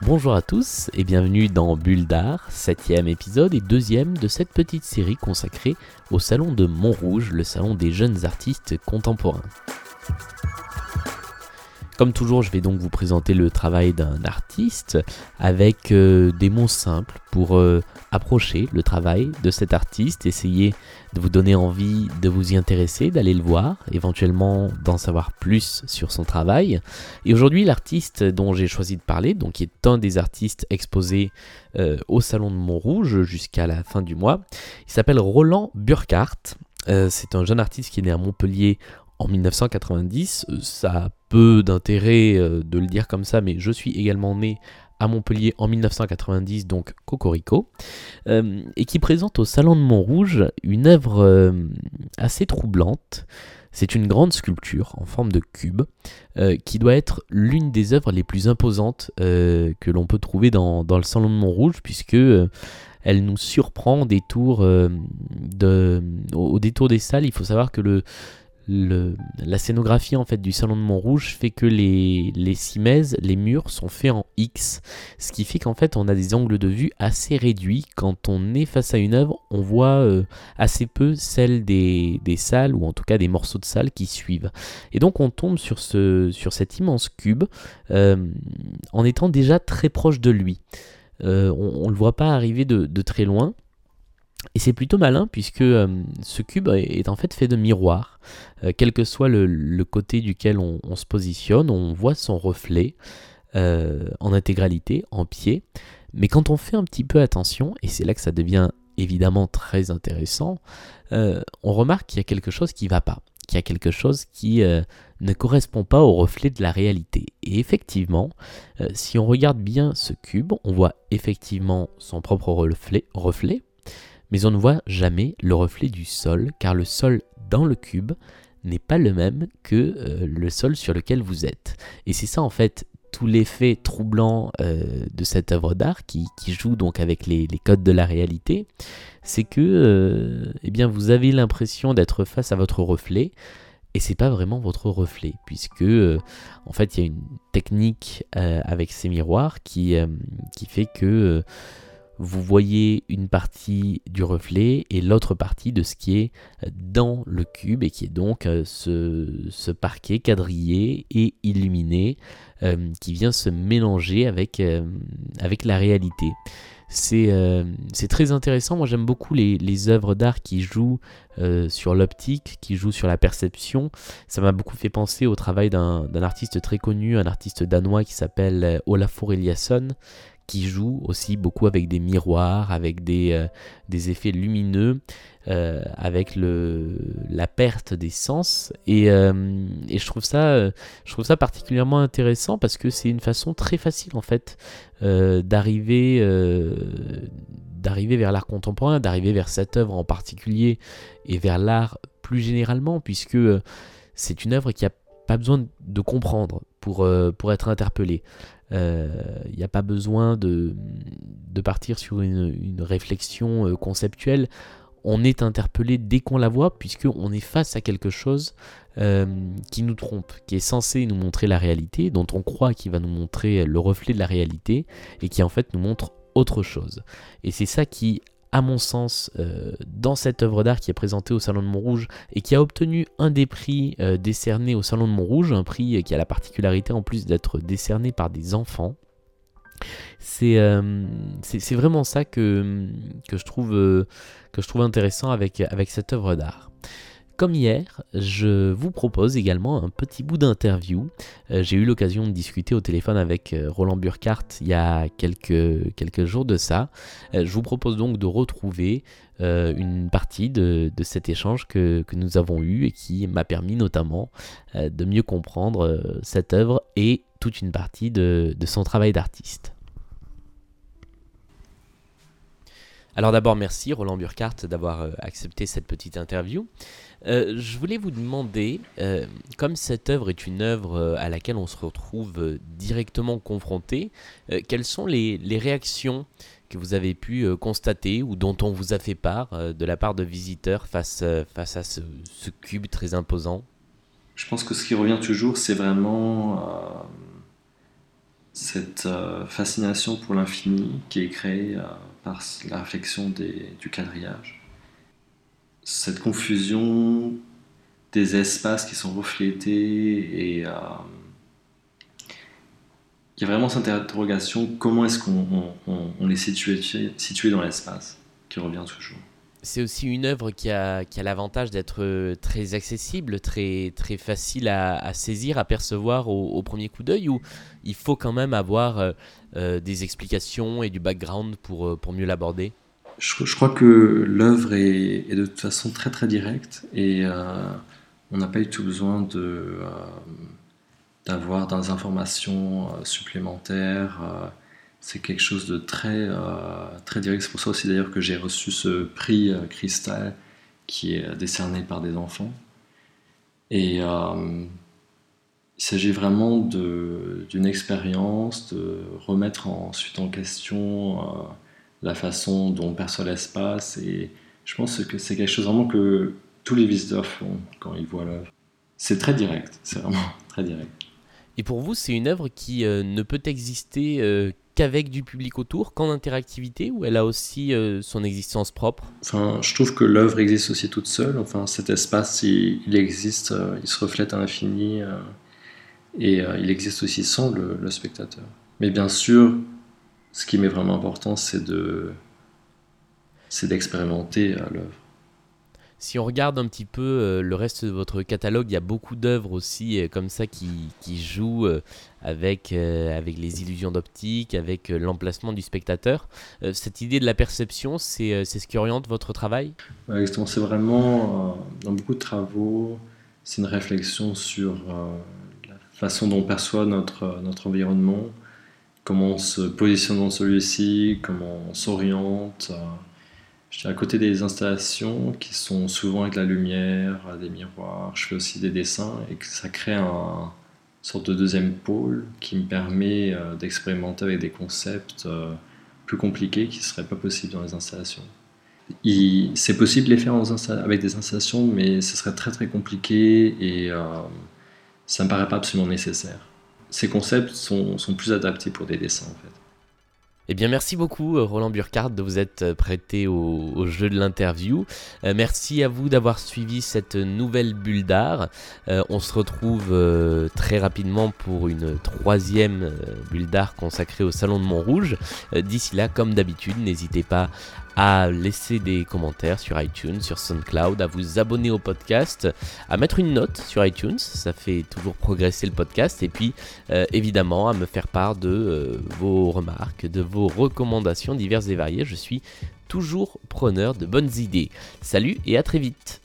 Bonjour à tous et bienvenue dans Bulle d'Art, septième épisode et deuxième de cette petite série consacrée au salon de Montrouge, le salon des jeunes artistes contemporains. Comme toujours, je vais donc vous présenter le travail d'un artiste avec euh, des mots simples pour euh, approcher le travail de cet artiste, essayer de vous donner envie de vous y intéresser, d'aller le voir, éventuellement d'en savoir plus sur son travail. Et aujourd'hui, l'artiste dont j'ai choisi de parler, donc qui est un des artistes exposés euh, au Salon de Montrouge jusqu'à la fin du mois, il s'appelle Roland Burkhardt. c'est un jeune artiste qui est né à Montpellier en 1990. Euh, ça a peu d'intérêt euh, de le dire comme ça, mais je suis également né à Montpellier en 1990, donc Cocorico, euh, et qui présente au Salon de Montrouge une œuvre assez troublante. C'est une grande sculpture en forme de cube qui doit être l'une des œuvres les plus imposantes que l'on peut trouver dans, le Salon de Montrouge, puisque elle nous surprend au détour, de, au détour des salles. Il faut savoir que le, la scénographie en fait du salon de Montrouge fait que les, les les murs sont faits en X, ce qui fait qu'en fait on a des angles de vue assez réduits. Quand on est face à une œuvre, on voit euh, assez peu celle des, salles ou en tout cas des morceaux de salles qui suivent. Et donc on tombe sur cet immense cube euh, en étant déjà très proche de lui. Euh, on ne le voit pas arriver de très loin. Et c'est plutôt malin puisque euh, ce cube est, en fait fait de miroirs. Euh, quel que soit le, côté duquel on, se positionne, on voit son reflet euh, en intégralité, en pied. Mais quand on fait un petit peu attention, et c'est là que ça devient évidemment très intéressant, on remarque qu'il y a quelque chose qui ne va pas, qu'il y a quelque chose qui ne correspond pas au reflet de la réalité. Et effectivement, si on regarde bien ce cube, on voit effectivement son propre reflet, reflet mais on ne voit jamais le reflet du sol, car le sol dans le cube n'est pas le même que euh, le sol sur lequel vous êtes. Et c'est ça en fait tout l'effet troublant euh, de cette œuvre d'art qui, joue donc avec les, codes de la réalité, c'est que euh, eh bien vous avez l'impression d'être face à votre reflet et c'est pas vraiment votre reflet puisque en fait il y a une technique avec ces miroirs qui, qui fait que vous voyez une partie du reflet et l'autre partie de ce qui est dans le cube et qui est donc euh, ce, parquet quadrillé et illuminé euh, qui vient se mélanger avec, euh, avec la réalité. C'est très intéressant, moi j'aime beaucoup les, les œuvres d'art qui jouent sur l'optique, qui jouent sur la perception. Ça m'a beaucoup fait penser au travail d'un artiste très connu, un artiste danois qui s'appelle Olafur Eliasson, qui joue aussi beaucoup avec des miroirs, avec des, euh, effets lumineux, euh, avec le, la perte des sens. Et, euh, je, trouve ça, je trouve ça particulièrement intéressant parce que c'est une façon très facile en fait d'arriver d'arriver vers l'art contemporain, d'arriver vers cette œuvre en particulier et vers l'art plus généralement, puisque c'est une œuvre qui a pas besoin de comprendre pour, pour être interpellée. Il euh, n'y a pas besoin de, partir sur une, réflexion euh, conceptuelle. On est interpellé dès qu'on la voit, puisqu'on est face à quelque chose euh, qui nous trompe, qui est censé nous montrer la réalité, dont on croit qu'il va nous montrer le reflet de la réalité, et qui en fait nous montre autre chose. Et c'est ça qui à mon sens, euh, dans cette œuvre d'art qui est présentée au Salon de Montrouge et qui a obtenu un des prix euh, décernés au Salon de Montrouge, un prix qui a la particularité en plus d'être décerné par des enfants. C'est euh, vraiment ça que, que, je trouve, que je trouve intéressant avec, avec cette œuvre d'art. Comme hier, je vous propose également un petit bout d'interview. Euh, j'ai eu l'occasion de discuter au téléphone avec euh, Roland Burkhardt il y a quelques, jours de ça. Euh, je vous propose donc de retrouver une partie de, cet échange que, nous avons eu et qui m'a permis notamment de mieux comprendre cette œuvre et toute une partie de son travail d'artiste. Alors d'abord, merci Roland Burkhardt d'avoir accepté cette petite interview. Euh, je voulais vous demander, euh, comme cette œuvre est une œuvre à laquelle on se retrouve directement confronté, quelles sont les, réactions que vous avez pu constater ou dont on vous a fait part de la part de visiteurs face, face à ce, cube très imposant? Je pense que ce qui revient toujours, c'est vraiment cette fascination pour l'infini qui est créée par la réflexion du quadrillage. Cette confusion des espaces qui sont reflétés et euh, il y a vraiment cette interrogation comment est-ce qu'on on, est situé, dans l'espace qui revient toujours? C'est aussi une œuvre qui a, l'avantage d'être très accessible, très, facile à, saisir, à percevoir au, premier coup d'œil, ou il faut quand même avoir euh, euh, des explications et du background euh, pour mieux l'aborder je, crois que l'œuvre est, de toute façon très très directe et on n'a pas eu tout besoin de d'avoir des informations supplémentaires c'est quelque chose de très, euh, très direct. C'est pour ça aussi d'ailleurs que j'ai reçu ce prix euh, Cristal qui est décerné par des enfants. Et euh, il s'agit vraiment d'une expérience, de remettre ensuite en question la façon dont on perçoit l'espace. Et je pense que c'est quelque chose vraiment que tous les visiteurs font quand ils voient l'œuvre. C'est très direct, c'est vraiment très direct. Et pour vous, c'est une œuvre qui ne peut exister qu'avec du public autour, qu'en interactivité, ou elle a aussi euh, son existence propre? Enfin, je trouve que l'œuvre existe aussi toute seule. Enfin, cet espace, il, existe, euh, il se reflète à l'infini, euh, et il existe aussi sans le, le, spectateur. Mais bien sûr, ce qui m'est vraiment important, c'est de, c'est d'expérimenter l'œuvre. Si on regarde un petit peu euh, le reste de votre catalogue, il y a beaucoup d'œuvres aussi euh, comme ça qui, qui jouent euh, avec, avec les illusions d'optique, avec l'emplacement du spectateur. cette idée de la perception, c'est ce qui oriente votre travail? C'est vraiment, dans beaucoup de travaux, c'est une réflexion sur la façon dont on perçoit notre, notre environnement, comment on se positionne dans celui-ci, comment on s'oriente. Je suis à côté des installations qui sont souvent avec la lumière, des miroirs. Je fais aussi des dessins et ça crée un sorte de deuxième pôle qui me permet euh, d'expérimenter avec des concepts euh, plus compliqués qui ne seraient pas possibles dans les installations. C'est possible de les faire avec des installations, mais ce serait très très compliqué et euh, ça ne me paraît pas absolument nécessaire. Ces concepts sont, sont plus adaptés pour des dessins en fait. Eh bien, merci beaucoup, euh, Roland Burkhardt, de vous être euh, prêté au, jeu de l'interview. Euh, merci à vous d'avoir suivi cette nouvelle bulle d'art. on se retrouve très rapidement pour une troisième bulle d'art consacrée au Salon de Montrouge. D'ici là, comme d'habitude, n'hésitez pas à laisser des commentaires sur iTunes, sur SoundCloud, à vous abonner au podcast, à mettre une note sur iTunes, ça fait toujours progresser le podcast, et puis euh, évidemment à me faire part de euh, vos remarques, de vos recommandations diverses et variées. Je suis toujours preneur de bonnes idées. Salut et à très vite